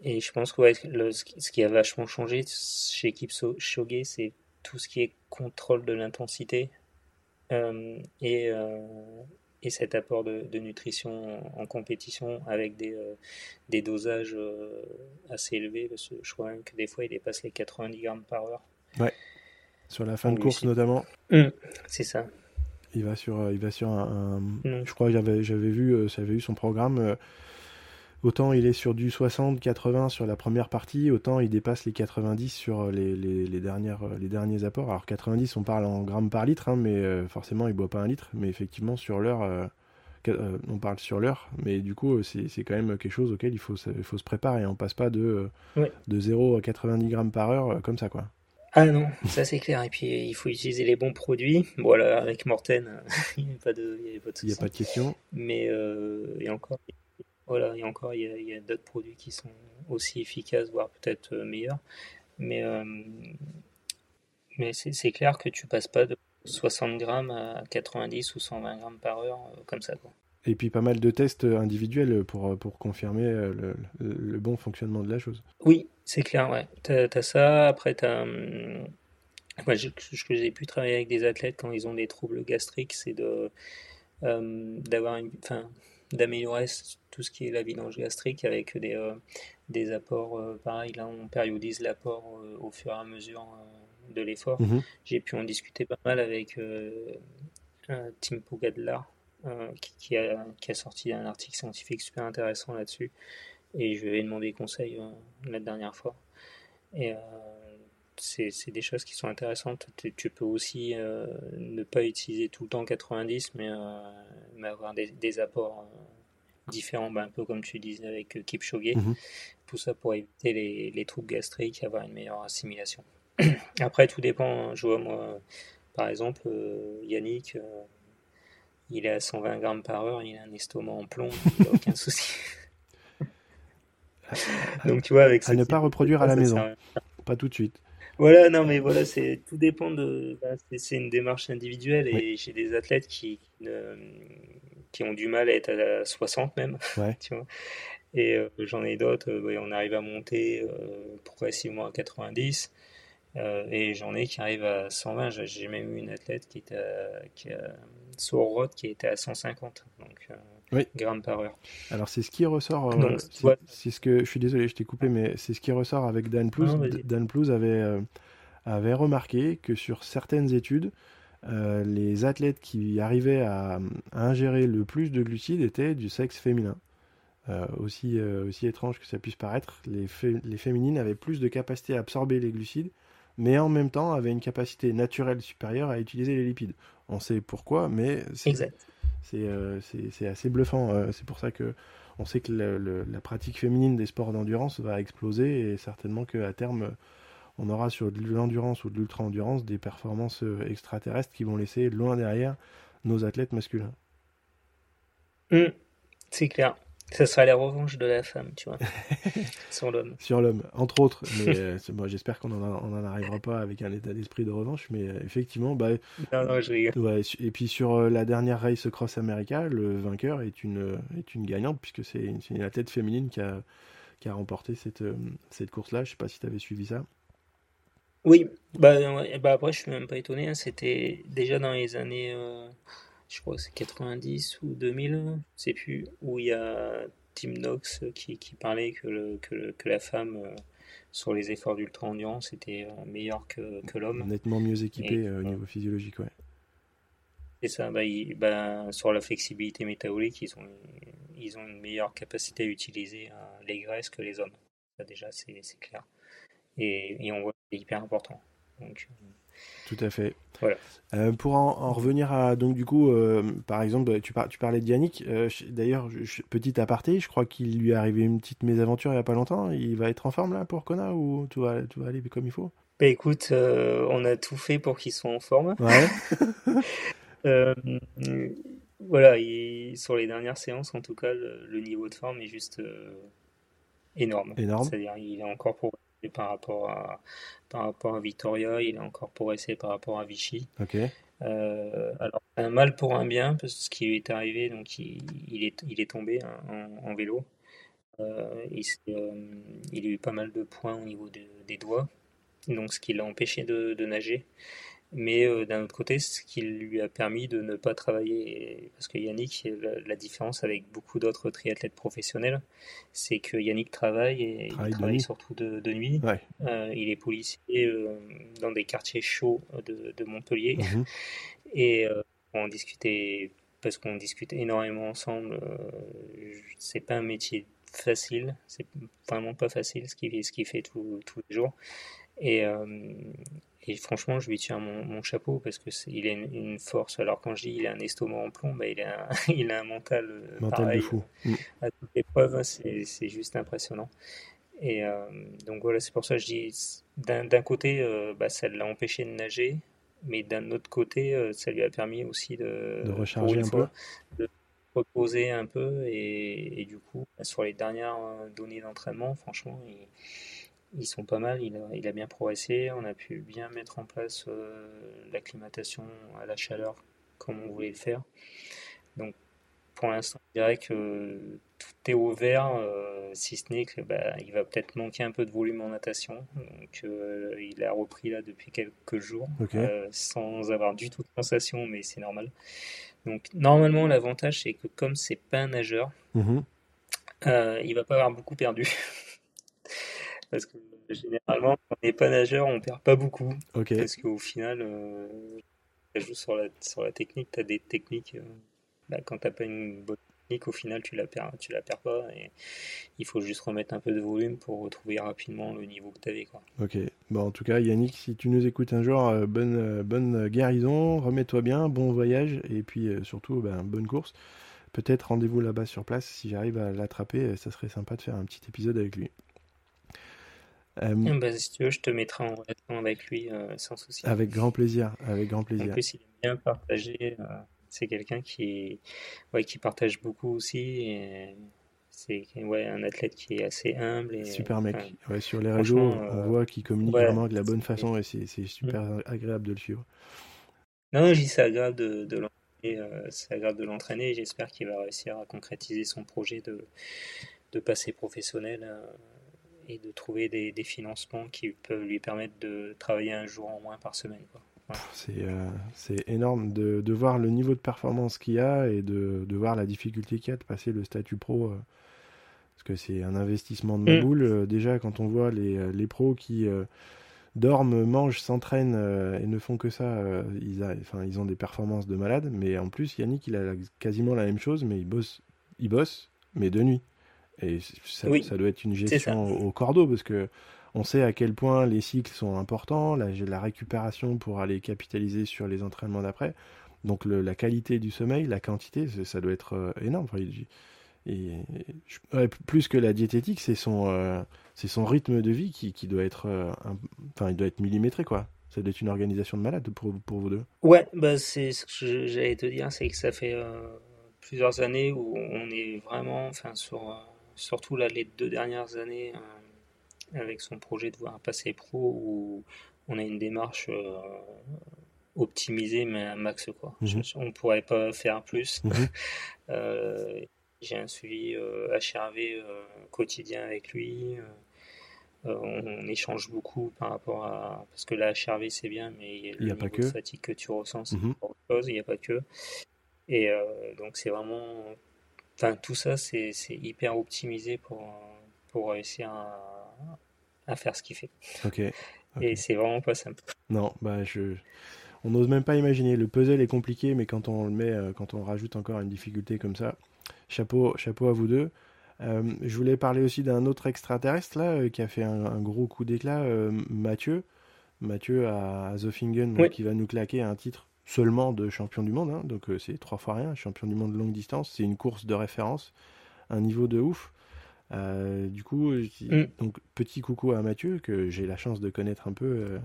et je pense que ce qui a vachement changé chez Kipchoge, c'est tout ce qui est contrôle de l'intensité euh, et, euh, et cet apport de, nutrition en, compétition avec des, des dosages assez élevés. Parce que je crois même que des fois, il dépasse les 90 grammes par heure. Ouais. Sur la fin de course notamment. Mmh, c'est ça. Il va sur, il va sur un. Mmh. Je crois que j'avais, j'avais vu, j'avais vu son programme. Autant il est sur du 60-80 sur la première partie, autant il dépasse les 90 sur les, les, dernières, les derniers apports. Alors 90, on parle en grammes par litre, hein, mais euh, forcément il boit pas un litre, mais effectivement sur l'heure, on parle sur l'heure, mais du coup, c'est quand même quelque chose auquel il faut, il faut se préparer. On passe pas de, de 0 à 90 grammes par heure comme ça, quoi. Ah non, ça c'est clair. Et puis il faut utiliser les bons produits. Voilà, avec Morten, il n'y a pas de, il n'y a pas de question. Mais euh, et encore, voilà, et encore, il y a, d'autres produits qui sont aussi efficaces, voire peut-être euh, meilleurs. Mais euh, mais c'est clair que tu passes pas de 60 grammes à 90 ou 120 grammes par heure comme ça. Quoi. Et puis pas mal de tests individuels pour, pour confirmer le, le, bon fonctionnement de la chose. Oui, c'est clair, ouais. T'as as ça, après t'as... Hum, moi, ce que j'ai pu travailler avec des athlètes quand ils ont des troubles gastriques, c'est de hum, d'avoir une, enfin, d'améliorer tout ce qui est la vidange gastrique avec des, euh, des apports, euh, pareil, là on périodise l'apport euh, au fur et à mesure de l'effort. Mm-hmm. J'ai pu en discuter pas mal avec Tim Pogadlar, euh, qui, a, qui, a, sorti un article scientifique super intéressant là-dessus. Et je lui ai demandé conseil euh, la dernière fois. Et euh, c'est des choses qui sont intéressantes. Tu, peux aussi ne pas utiliser tout le temps 90, mais, avoir des, des apports différents, ben, un peu comme tu disais avec Kipchoge. Mhm. Tout ça pour éviter les, les troubles gastriques et avoir une meilleure assimilation. Après, tout dépend. Je vois, moi, par exemple, Yannick, il est à 120 grammes par heure, il a un estomac en plomb, il a aucun souci. Donc tu vois, avec ça. À ne pas reproduire à la maison, pas tout de suite. Voilà, non, mais voilà, c'est tout dépend de. Bah, c'est une démarche individuelle et j'ai des athlètes qui, qui ont du mal à être à 60 même, tu vois. Et euh, j'en ai d'autres, euh, on arrive à monter euh, progressivement à 90. Euh, et j'en ai qui arrivent à 120. J'ai même eu une athlète qui était à, qui a, sur qui était à 150 donc, euh, grammes par heure. Alors c'est ce qui ressort. Euh, c'est ce que je suis désolé, je t'ai coupé, mais c'est ce qui ressort avec Dan Plouz. Dan Plouz avait, avait remarqué que sur certaines études, les athlètes qui arrivaient à, ingérer le plus de glucides étaient du sexe féminin. aussi, aussi étrange que ça puisse paraître, les, les féminines avaient plus de capacité à absorber les glucides mais en même temps avait une capacité naturelle supérieure à utiliser les lipides. On sait pourquoi, mais c'est euh, assez bluffant. Euh, c'est pour ça que on sait que la pratique féminine des sports d'endurance va exploser et certainement qu'à terme, on aura sur de l'endurance ou de l'ultra-endurance des performances euh, extraterrestres qui vont laisser loin derrière nos athlètes masculins. Mmh, c'est clair. Ce sera la revanche de la femme, tu vois, sur l'homme. Sur l'homme, entre autres. Mais euh, moi, j'espère qu'on n'en arrivera pas avec un état d'esprit de revanche. Mais euh, effectivement, bah, non, non, je rigole. Ouais, et puis sur euh, la dernière race Cross America, le vainqueur est une, est une gagnante, puisque c'est une, athlète féminine qui a, qui a remporté cette, cette course-là. Je sais pas si tu avais suivi ça. Oui, bah, bah après, je suis même pas étonné. Hein. C'était déjà dans les années je crois que c'est 90 ou 2000, je sais plus, où il y a Tim Knox qui, qui parlait que, le, que, que, la femme euh, sur les efforts d'ultra-endurance était euh, meilleure que, que l'homme. Nettement mieux équipé euh, au niveau physiologique, ouais. C'est ça, bah, bah, sur la flexibilité métabolique, ils ont, ils ont une meilleure capacité à utiliser les graisses que les hommes. Ça, déjà, c'est clair. Et, et on voit que c'est hyper important. Donc, tout à fait. Euh, pour en, revenir à donc du coup, euh, par exemple, tu, tu parlais de Yannick. Euh, d'ailleurs, petit aparté, je crois qu'il lui est arrivé une petite mésaventure il y a pas longtemps. Il va être en forme là pour Kona ou tout va, tout va aller comme il faut? Bah, écoute, on a tout fait pour qu'il soit en forme. Ouais. voilà, sur les dernières séances, en tout cas, le, niveau de forme est juste énorme. Énorme. C'est-à-dire, il est encore pour par rapport à, par rapport à Victoria, il est encore progressé par rapport à Vichy. Euh, alors, un mal pour un bien, parce que ce qui lui est arrivé, donc il, il est, il est tombé hein, en, vélo. Euh, il, euh, il, a eu pas mal de points au niveau des doigts, donc ce qui l'a empêché de, de, nager mais euh, d'un autre côté, ce qui lui a permis de ne pas travailler, parce que Yannick, la, différence avec beaucoup d'autres triathlètes professionnels, c'est que Yannick travaille et il travaille, surtout de, nuit. Euh, il est policier euh, dans des quartiers chauds de, Montpellier. Mhm. Et on discutait, parce qu'on discute énormément ensemble, c'est pas un métier facile, c'est vraiment pas facile ce qu'il ce fait tous les jours. Et, et franchement, je lui tiens mon, chapeau parce que il a une, force. Alors quand je dis il a un estomac en plomb, bah, il, a un, il a un mental, euh, mental pareil, de fou. Mm. À toutes les hein, c'est juste impressionnant. Et euh, donc voilà, c'est pour ça que je dis, d'un côté, euh, bah, ça l'a empêché de nager, mais d'un autre côté, ça lui a permis aussi de, de recharger un peu. De reposer un peu. Et, du coup, bah, sur les dernières données d'entraînement, franchement, il ils sont pas mal, il a, il a, bien progressé, on a pu bien mettre en place euh, l'acclimatation à la chaleur comme on voulait le faire. Donc pour l'instant, je dirais que tout est ouvert, euh, si ce n'est que bah, va peut-être manquer un peu de volume en natation. Donc euh, il a repris là depuis quelques jours, sans avoir du tout de sensation, mais c'est normal. Donc normalement, l'avantage c'est que comme c'est pas un nageur, mm il va pas avoir beaucoup perdu. Parce que généralement, quand on n'est pas nageur, on perd pas beaucoup. Parce qu'au final, euh, ça joue sur la, sur la technique. Tu as des techniques. Euh, bah, quand tu n'as pas une bonne technique, au final, tu la perds, tu la perds pas. Et il faut juste remettre un peu de volume pour retrouver rapidement le niveau que tu avais. Quoi. Ok. Bon, en tout cas, Yannick, si tu nous écoutes un jour, euh, bonne, bonne guérison, remets-toi bien, bon voyage. Et puis surtout, ben, bonne course. Peut-être rendez-vous là-bas sur place. Si j'arrive à l'attraper, ça serait sympa de faire un petit épisode avec lui. Euh, ah bah, si tu veux, je te mettrai en relation avec lui euh, sans souci. Avec grand plaisir, avec grand plaisir. En plus, il aime bien partager. Euh, c'est quelqu'un qui, ouais, qui partage beaucoup aussi. c'est ouais, un athlète qui est assez humble. Et, super mec. Ouais, sur les réseaux, on voit qu'il communique vraiment de la bonne façon et c'est super mm. agréable de le suivre. Non, dis c'est agréable de, de c'est agréable de l'entraîner. J'espère qu'il va réussir à concrétiser son projet de, de passer professionnel et de trouver des, financements qui peuvent lui permettre de travailler un jour en moins par semaine. Euh, c'est énorme de, de, voir le niveau de performance qu'il y a et de, de voir la difficulté qu'il y a de passer le statut pro. Euh, parce que c'est un investissement de ma mm. boule. Euh, déjà, quand on voit les, les pros qui dorment, mangent, s'entraînent et ne font que ça, ils, ils ont des performances de malade. Mais en plus, Yannick, il a quasiment la même chose, mais il bosse, il bosse mais de nuit. Et ça, ça doit être une gestion au, cordeau parce que on sait à quel point les cycles sont importants, la, la récupération pour aller capitaliser sur les entraînements d'après. Donc la qualité du sommeil, la quantité, ça doit être euh, énorme. et, plus que la diététique, c'est son, euh, c'est son rythme de vie qui, qui doit être, euh, enfin, il doit être millimétré quoi. Ça doit être une organisation de malade pour, pour vous deux. Ouais, bah c'est ce que j'allais te dire, c'est que ça fait plusieurs années où on est vraiment, enfin sur surtout là, les deux dernières années, euh, avec son projet de voir passer pro, où on a une démarche euh, optimisée, mais à max. Quoi. Mhm. on ne pourrait pas faire plus. Mhm. Euh, j'ai un suivi HRV quotidien avec lui. on, échange beaucoup par rapport à. Parce que la HRV, c'est bien, mais il y a, a pas que. fatigue que tu ressens, c'est mhm. autre chose, il n'y a pas que. Et donc, c'est vraiment Enfin, tout ça, c'est hyper optimisé pour, pour réussir à, à faire ce qu'il fait. Ok. Et c'est vraiment pas simple. Non, bah je. On n'ose même pas imaginer. Le puzzle est compliqué, mais quand on le met, euh, quand on rajoute encore une difficulté comme ça, chapeau, chapeau à vous deux. Euh, je voulais parler aussi d'un autre extraterrestre là euh, qui a fait un, gros coup d'éclat, Mathieu. Mathieu à, Zofingen, qui va nous claquer un titre seulement de champion du monde, hein. donc euh, c'est trois fois rien, champion du monde de longue distance, c'est une course de référence, un niveau de ouf. Euh, du coup, mm. donc petit coucou à Mathieu que j'ai la chance de connaître un peu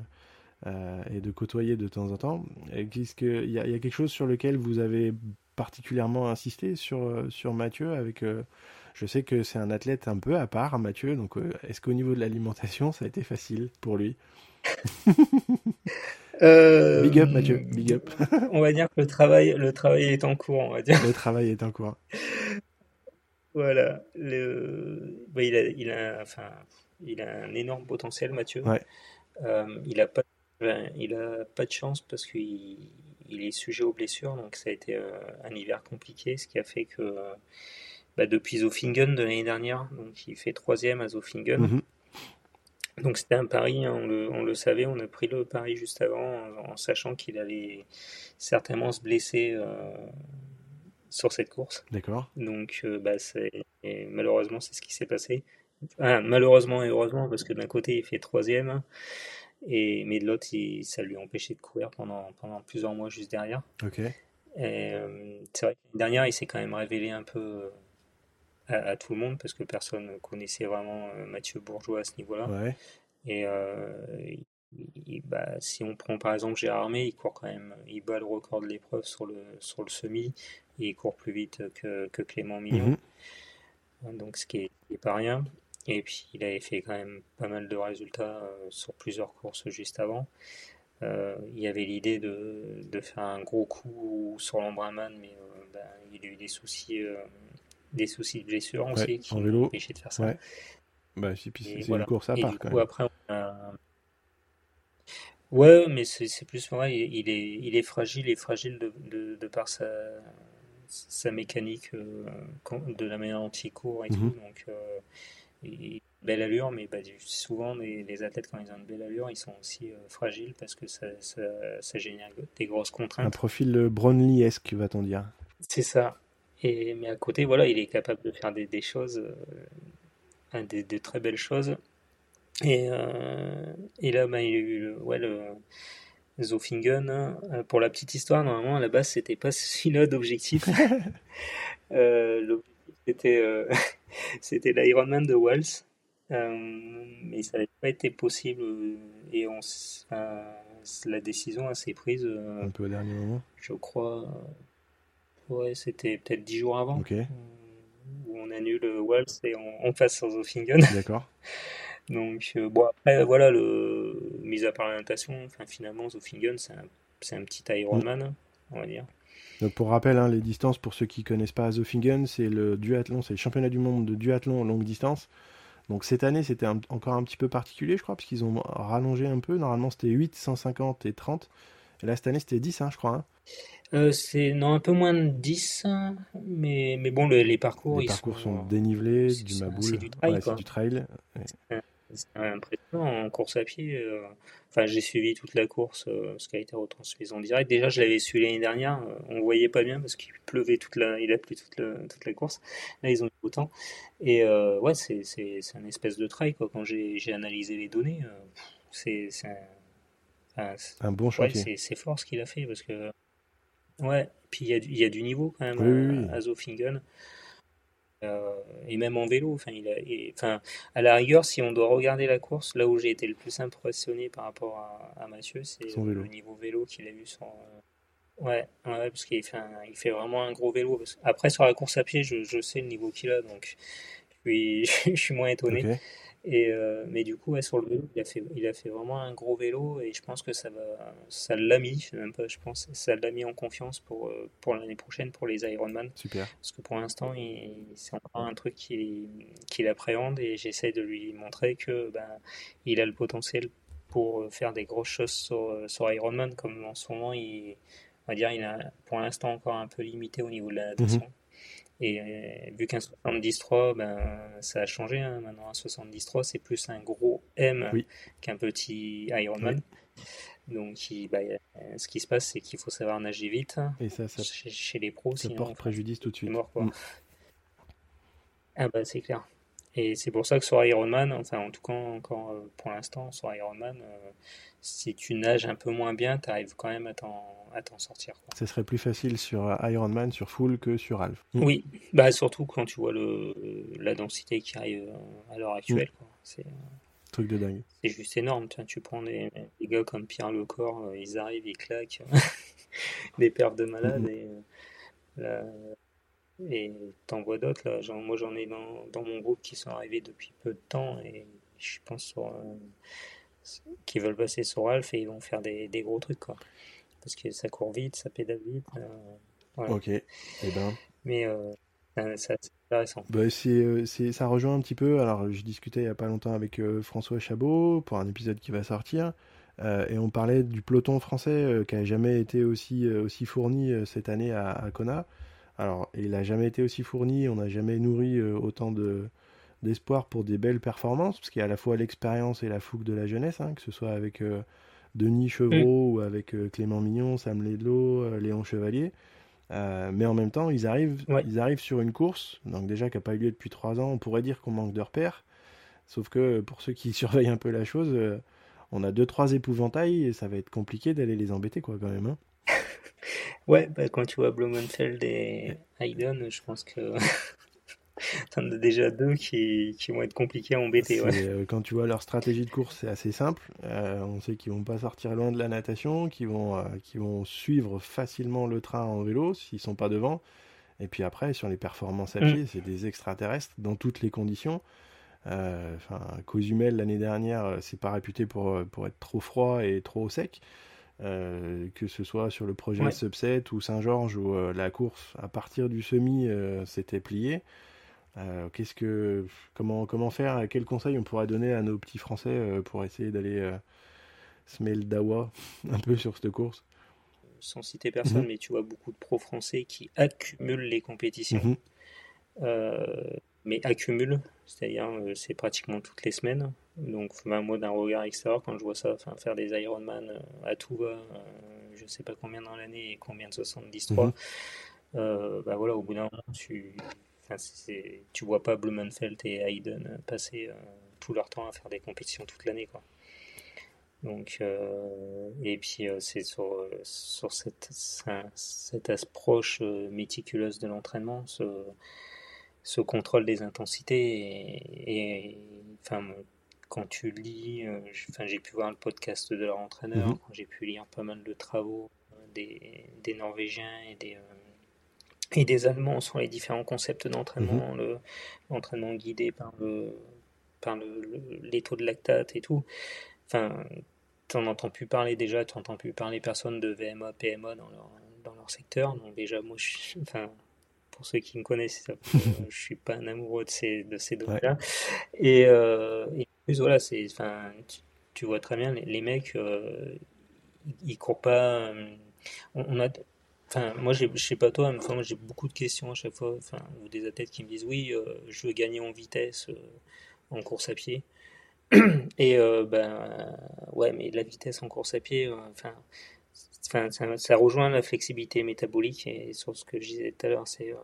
euh, et de côtoyer de temps en temps. Est-ce qu'il y, a, y a quelque chose sur lequel vous avez particulièrement insisté sur, sur Mathieu avec je sais que c'est un athlète un peu à part, Mathieu. Donc, est-ce qu'au niveau de l'alimentation, ça a été facile pour lui? Euh, big up Mathieu, big up. on va dire que le travail, le travail est en cours, on va dire. Le travail est en cours. voilà. Le... Bah, il, a, il, a, enfin, il a un énorme potentiel, Mathieu. Euh, il n'a pas, il a pas de chance parce qu'il il est sujet aux blessures, donc ça a été euh, un hiver compliqué, ce qui a fait que bah, depuis Zofingen de l'année dernière, donc il fait troisième à Zofingen. Mhm. Donc c'était un pari, hein, on, le, savait, on a pris le pari juste avant en, sachant qu'il allait certainement se blesser euh, sur cette course. D'accord. Donc euh, bah, malheureusement c'est ce qui s'est passé. malheureusement et heureusement parce que d'un côté il fait troisième Et, mais de l'autre, ça lui a empêché de courir pendant, pendant plusieurs mois juste derrière. Ok. Euh, c'est vrai que l'année dernière, il s'est quand même révélé un peu à, tout le monde parce que personne ne connaissait vraiment Mathieu Bourgeois à ce niveau-là. Ouais. Et bah, si on prend par exemple Gérard Armé, il court quand même, il bat le record de l'épreuve sur le, sur le semi et il court plus vite que, que Clément Mignon. Mhm. Donc ce qui est, pas rien. Et puis il avait fait quand même pas mal de résultats euh, sur plusieurs courses juste avant. Euh, il y avait l'idée de, de, faire un gros coup sur l'Embrunman, mais euh, bah, il a eu des soucis, des soucis de blessure aussi qui l'ont empêché de faire ça. Ouais. Bah, c'est une course à part. quand même. après, Ouais, mais c'est plus vrai, il est, il est fragile, et fragile de, de, par sa, sa mécanique euh, de la manière dont il court et tout. Mhm. Donc, euh, belle allure, mais bah, souvent les, athlètes, quand ils ont une belle allure, ils sont aussi euh, fragiles parce que ça, ça, ça, génère des grosses contraintes. Un profil Brownlee-esque, va-t-on dire C'est ça. Et, mais à côté, voilà, il est capable de faire des, des choses, des, de très belles choses. Et, euh, et là, bah, il y a eu ouais, le Zofingen. Euh, pour la petite histoire, normalement, à la base, c'était pas celui-là d'objectif. euh, L'objectif, c'était, euh, c'était l'Ironman de Wells. mais ça n'avait pas été possible. Et on, la décision s'est prise. Un peu au dernier moment Je crois. Ouais, c'était peut-être dix jours avant. Où on annule Wells et on, on passe sur Zofingen. D'accord. Donc, euh, bon, après, voilà, le, mis à part l'orientation, enfin, finalement, Zofingen, c'est un, un, petit Ironman, on va dire. Donc, pour rappel, hein, les distances, pour ceux qui ne connaissent pas Zofingen, c'est le duathlon, c'est le championnat du monde de duathlon longue distance. Donc, cette année, c'était encore un petit peu particulier, je crois, parce qu'ils ont rallongé un peu. Normalement, c'était 8, 150 et 30. Et là, cette année, c'était 10, hein, je crois. Hein. Euh, c'est non un peu moins de 10, mais, mais bon, les parcours, les parcours sont, dénivelés, du maboule. C'est du trail. Ouais, du trail. C'est impressionnant en course à pied. Euh, enfin, j'ai suivi toute la course, euh, ce qui a été retransmis en direct. Déjà, je l'avais suivi l'année dernière. On voyait pas bien parce qu'il pleuvait toute la, il a plu toute la, toute la course. Là, ils ont eu beau temps. Et ouais, c'est, c'est, c'est un espèce de trail quoi. Quand j'ai, j'ai analysé les données, c'est, c'est un, un, bon chantier. c'est, c'est fort ce qu'il a fait parce que ouais. Puis il y a, il y a du niveau quand même à, à Zofingen. Euh, et même en vélo. Enfin, il a, enfin, à la rigueur, si on doit regarder la course, là où j'ai été le plus impressionné par rapport à, Mathieu, c'est le niveau vélo qu'il a eu sur. Euh, ouais, ouais, parce qu'il fait, il fait vraiment un gros vélo. Après, sur la course à pied, je, je sais le niveau qu'il a, donc je suis, je suis moins étonné. Et, euh, mais du coup, sur le vélo, il a, fait, il a fait vraiment un gros vélo et je pense que ça va, ça l'a mis, même pas, je pense, ça l'a mis en confiance pour, euh, pour l'année prochaine pour les Ironman. Super. Parce que pour l'instant, c'est encore un truc qu'il appréhende et j'essaie de lui montrer que ben, il a le potentiel pour faire des grosses choses sur, sur Ironman, comme en ce moment, il, on va dire, il a pour l'instant encore un peu limité au niveau de la natation. Mhm. Et euh, vu qu'un 73, ben, ça a changé. Hein. Maintenant, un 73, c'est plus un gros M qu'un petit Ironman. Donc, bah, ce qui se passe, c'est qu'il faut savoir nager vite. Et ça, ça chez, les pros, ça porte préjudice tout de suite. Mort, quoi. Mm. Ah bah c'est clair. Et c'est pour ça que sur Ironman, enfin en tout cas encore euh, pour l'instant sur Ironman, euh, si tu nages un peu moins bien, tu arrives quand même à t'en sortir. Quoi. Ce serait plus facile sur euh, Ironman, sur Full que sur Half. Mm. Oui, bah surtout quand tu vois le, la densité qui arrive à l'heure actuelle. Mm. C'est truc de dingue. C'est juste énorme. Tu, tu prends des, gars comme Pierre Lecor, ils arrivent, ils claquent des perfs de malades et et t'en vois d'autres, là. Genre, moi, j'en ai dans, dans, mon groupe qui sont arrivés depuis peu de temps et je pense sur, euh, qui veulent passer sur Ralph et ils vont faire des, des, gros trucs, quoi. Parce que ça court vite, ça pédale vite. Euh, ok, et eh ben. Mais euh, c'est intéressant. Bah, c'est, ça rejoint un petit peu. Alors, je discutais il n'y a pas longtemps avec François Chabot pour un épisode qui va sortir. et on parlait du peloton français qui n'a jamais été aussi, aussi fourni cette année à, à Kona. Alors, il n'a jamais été aussi fourni, on n'a jamais nourri euh, autant de, d'espoir pour des belles performances, parce qu'il y a à la fois l'expérience et la fougue de la jeunesse, hein, que ce soit avec euh, Denis Chevreau mm. ou avec euh, Clément Mignon, Sam Ledlow, Léon Chevalier. mais en même temps, ils arrivent, ils arrivent sur une course, donc déjà qui n'a pas eu lieu depuis trois ans, on pourrait dire qu'on manque de repères. Sauf que pour ceux qui surveillent un peu la chose, on a deux trois épouvantails et ça va être compliqué d'aller les embêter quoi quand même. Hein. ouais, bah, quand tu vois Blumenfeld et Hayden, je pense que T'en as déjà deux qui, qui, vont être compliqués à embêter. Euh, quand tu vois leur stratégie de course, c'est assez simple. Euh, on sait qu'ils vont pas sortir loin de la natation, qu'ils vont, euh, vont suivre facilement le train en vélo s'ils sont pas devant. Et puis après, sur les performances à mm. pied, c'est des extraterrestres dans toutes les conditions. Enfin, Cozumel l'année dernière, c'est pas réputé pour, pour être trop froid et trop sec. Que ce soit sur le projet Subset ou Saint-Georges où la course à partir du semi s'était pliée. Euh, qu'est-ce que, comment, comment faire Quel conseil on pourrait donner à nos petits Français euh, pour essayer d'aller euh, se mêler dawa un peu sur cette course? Sans citer personne, mhm. mais tu vois beaucoup de pros français qui accumulent les compétitions. Mhm. Mais accumulent, c'est-à-dire c'est pratiquement toutes les semaines. Donc moi d'un regard extérieur, quand je vois ça, faire des Ironman à tout va, je sais pas combien dans l'année et combien de 73, mhm. bah voilà, au bout d'un moment, tu tu vois pas Blumenfeld et Hayden passer euh, tout leur temps à faire des compétitions toute l'année. Quoi. Donc, euh, et puis euh, c'est sur, sur cette, cette approche méticuleuse de l'entraînement, ce, ce, contrôle des intensités. Et, enfin, quand tu lis, enfin, j'ai pu voir le podcast de leur entraîneur, mhm. j'ai pu lire pas mal de travaux des, des Norvégiens et des, et des Allemands sur les différents concepts d'entraînement, mhm. l'entraînement guidé par le par le, les taux de lactate et tout. Enfin, t'en entends plus parler déjà, tu n'entends plus parler personne de VMA, PMA dans leur, dans leur secteur. Donc déjà, moi, je, enfin, pour ceux qui me connaissent, je suis pas un amoureux de ces, de ces données-là. Et, euh, et, en plus, voilà, c'est, enfin, tu, vois très bien, les, mecs, euh, ils, courent pas. Euh, on a, Enfin, moi, je sais pas toi, mais enfin, j'ai beaucoup de questions à chaque fois. Enfin, des athlètes qui me disent oui, euh, je veux gagner en vitesse euh, en course à pied. Et euh, ben ouais, mais la vitesse en course à pied, enfin, ça, ça, rejoint la flexibilité métabolique et sur ce que je disais tout à l'heure, c'est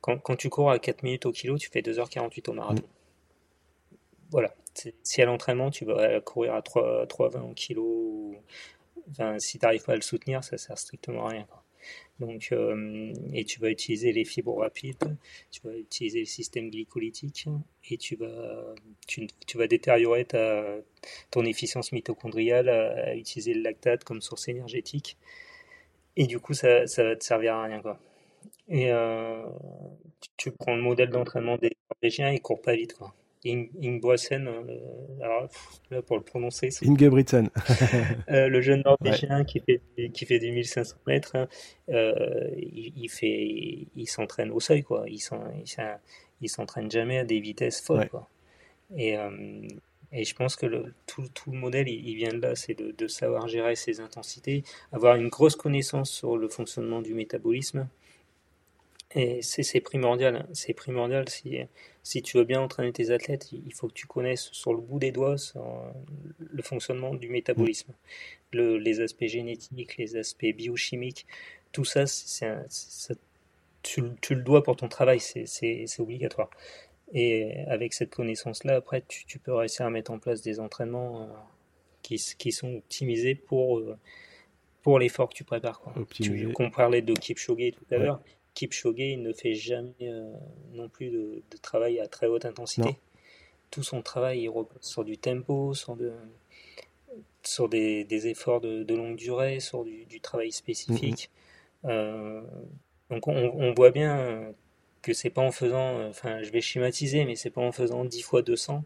quand, quand, tu cours à 4 minutes au kilo, tu fais 2h48 au marathon. Voilà. Si à l'entraînement, tu vas courir à 3,20 au kilo, enfin, si tu n'arrives pas à le soutenir, ça sert strictement à rien. Quoi. Donc, euh, et tu vas utiliser les fibres rapides, tu vas utiliser le système glycolytique et tu vas, tu, vas détériorer ta, ton efficience mitochondriale à, utiliser le lactate comme source énergétique. Et du coup, ça, ça va te servir à rien. Quoi. Et euh, tu, prends le modèle d'entraînement des Norvégiens, ils courent pas vite. Quoi. Ingboisen, euh, alors là pour le prononcer, Ingebrigtsen, euh, le jeune Norvégien qui fait qui fait du 1500 mètres, hein, euh, il, fait, il s'entraîne au seuil quoi, il s'entraîne jamais à des vitesses folles quoi. Et et je pense que le, tout, tout, le modèle, il, vient de là, c'est de, de, savoir gérer ses intensités, avoir une grosse connaissance sur le fonctionnement du métabolisme, et c'est primordial. Hein. C'est primordial si, si tu veux bien entraîner tes athlètes, il faut que tu connaisses sur le bout des doigts le fonctionnement du métabolisme, le, les aspects génétiques, les aspects biochimiques. Tout ça, ça tu, tu, le dois pour ton travail, c'est obligatoire. Et avec cette connaissance-là, après, tu, tu, peux réussir à mettre en place des entraînements euh, qui, qui sont optimisés pour, euh, pour l'effort que tu prépares. Quoi. Tu, on parlait de Kipchoge tout à l'heure Kipchoge ne fait jamais euh, non plus de, travail à très haute intensité. Tout son travail il repose sur du tempo, sur, de, sur des, des efforts de, de, longue durée, sur du, du travail spécifique. Euh, donc on, on, voit bien que c'est pas en faisant, enfin je vais schématiser, mais c'est pas en faisant 10 fois 200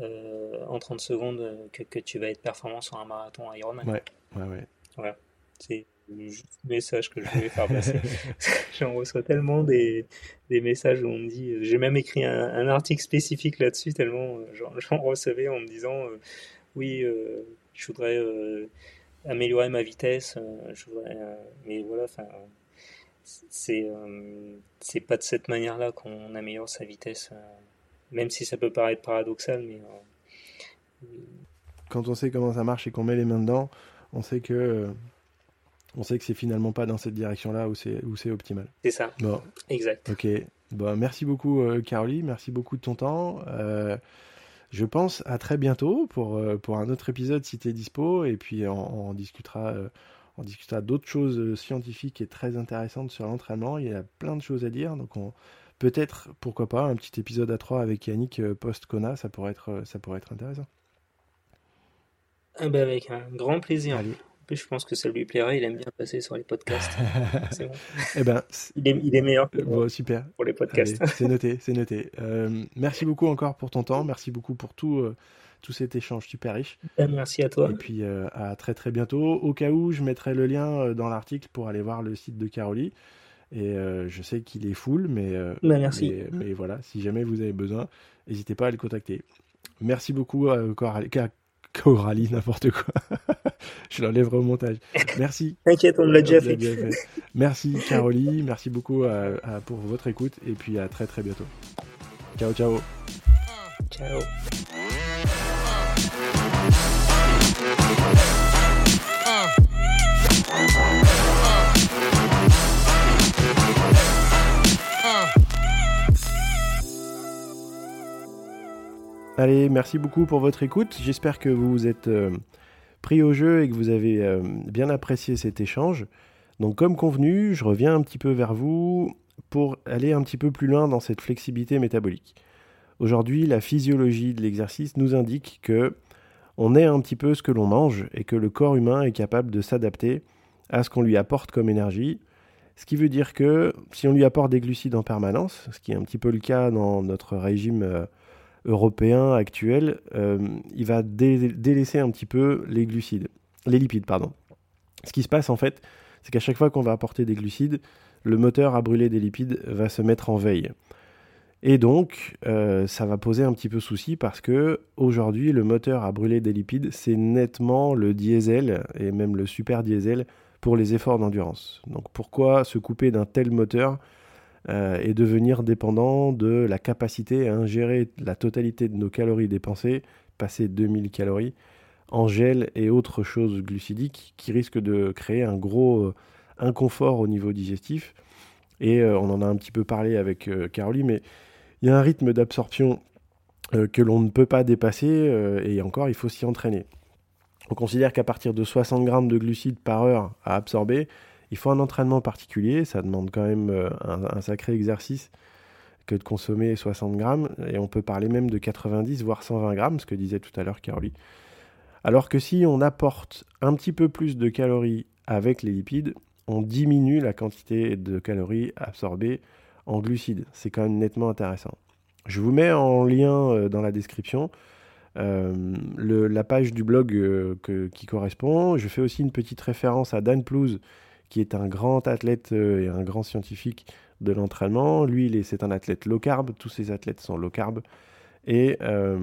euh, en 30 secondes que, que, tu vas être performant sur un marathon Ironman. Ouais, ouais, ouais. Voilà. C'est juste message que je voulais faire passer. J'en reçois tellement des, des, messages où on me dit, j'ai même écrit un, article spécifique là-dessus, tellement euh, j'en recevais en me disant, euh, oui, euh, je voudrais améliorer ma vitesse, je voudrais, mais voilà, enfin, c'est c'est pas de cette manière-là qu'on améliore sa vitesse, même si ça peut paraître paradoxal, mais quand on sait comment ça marche et qu'on met les mains dedans, on sait que on sait que c'est finalement pas dans cette direction-là où c'est où c'est optimal. C'est ça. Bon. Exact. Ok. Bon, merci beaucoup, euh. Merci beaucoup de ton temps. Euh, je pense à très bientôt pour, pour un autre épisode si tu es dispo et puis on, discutera on discutera d'autres choses scientifiques et très intéressantes sur l'entraînement. Il y a plein de choses à dire, donc on, peut-être, pourquoi pas, un petit épisode à 3 avec Yannick post-Kona, ça pourrait être, ça pourrait être intéressant. Ah bah avec un grand plaisir. Je pense que ça lui plairait, il aime bien passer sur les podcasts. c'est bon. Eh ben, il, est, il est meilleur bon, super. pour les podcasts. c'est noté, c'est noté. Euh, merci beaucoup encore pour ton temps, merci beaucoup pour tout, euh, tout cet échange super riche. Ben, merci à toi. Et puis euh, à très très bientôt. Au cas où, je mettrai le lien dans l'article pour aller voir le site de Caroli. Et je sais qu'il est full, mais, ben, merci. Mais, mais, voilà, si jamais vous avez besoin, n'hésitez pas à le contacter. Merci beaucoup, Coralie. Coralie, n'importe quoi. je l'enlèverai au montage. Merci. T'inquiète, on l'a déjà fait. Merci Caroline, merci beaucoup pour votre écoute et puis à très très bientôt. Ciao ciao. Ciao. Allez, merci beaucoup pour votre écoute. J'espère que vous vous êtes euh, pris au jeu et que vous avez euh, bien apprécié cet échange. Donc comme convenu, je reviens un petit peu vers vous pour aller un petit peu plus loin dans cette flexibilité métabolique. Aujourd'hui, la physiologie de l'exercice nous indique que on est un petit peu ce que l'on mange et que le corps humain est capable de s'adapter à ce qu'on lui apporte comme énergie. Ce qui veut dire que si on lui apporte des glucides en permanence, ce qui est un petit peu le cas dans notre régime euh, européen actuel, euh, il va délaisser un petit peu les glucides, les lipides, pardon. Ce qui se passe en fait, c'est qu'à chaque fois qu'on va apporter des glucides, le moteur à brûler des lipides va se mettre en veille. Et donc, euh, ça va poser un petit peu souci parce que aujourd'hui, le moteur à brûler des lipides, c'est nettement le diesel et même le super diesel pour les efforts d'endurance. Donc, pourquoi se couper d'un tel moteur euh, et devenir dépendant de la capacité à ingérer la totalité de nos calories dépensées, passer 2000 calories, en gel et autres choses glucidiques qui risquent de créer un gros euh, inconfort au niveau digestif. Et euh, on en a un petit peu parlé avec Caroline, mais il y a un rythme d'absorption que l'on ne peut pas dépasser et encore il faut s'y entraîner. On considère qu'à partir de 60 grammes de glucides par heure à absorber, il faut un entraînement particulier, ça demande quand même euh, un, sacré exercice que de consommer 60 grammes, et on peut parler même de 90 voire 120 grammes, ce que disait tout à l'heure Caroline. Alors que si on apporte un petit peu plus de calories avec les lipides, on diminue la quantité de calories absorbées en glucides. C'est quand même nettement intéressant. Je vous mets en lien euh, dans la description euh, la page du blog qui correspond. Je fais aussi une petite référence à Dan Plouse qui est un grand athlète euh, et un grand scientifique de l'entraînement. Lui, c'est un athlète low carb, tous ces athlètes sont low carb. Et euh,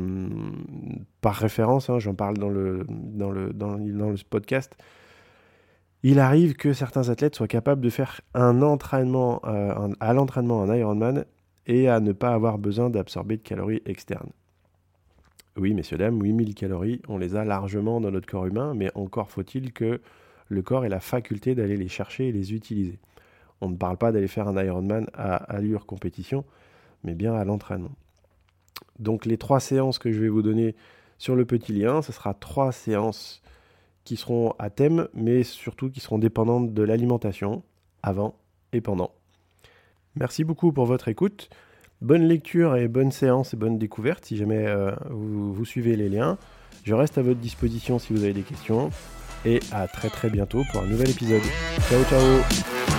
par référence, hein, j'en parle dans le, dans, le, dans, le podcast, il arrive que certains athlètes soient capables de faire un entraînement, euh, à l'entraînement en Ironman et à ne pas avoir besoin d'absorber de calories externes. Oui, messieurs, dames, 8000 calories, on les a largement dans notre corps humain, mais encore faut-il que le corps ait la faculté d'aller les chercher et les utiliser. On ne parle pas d'aller faire un Ironman à allure compétition, mais bien à l'entraînement. Donc les trois séances que je vais vous donner sur le petit lien, ce sera trois séances qui seront à thème, mais surtout qui seront dépendantes de l'alimentation, avant et pendant. Merci beaucoup pour votre écoute. Bonne lecture et bonne séance et bonne découverte si jamais euh, vous suivez les liens. Je reste à votre disposition si vous avez des questions et à très très bientôt pour un nouvel épisode. Ciao ciao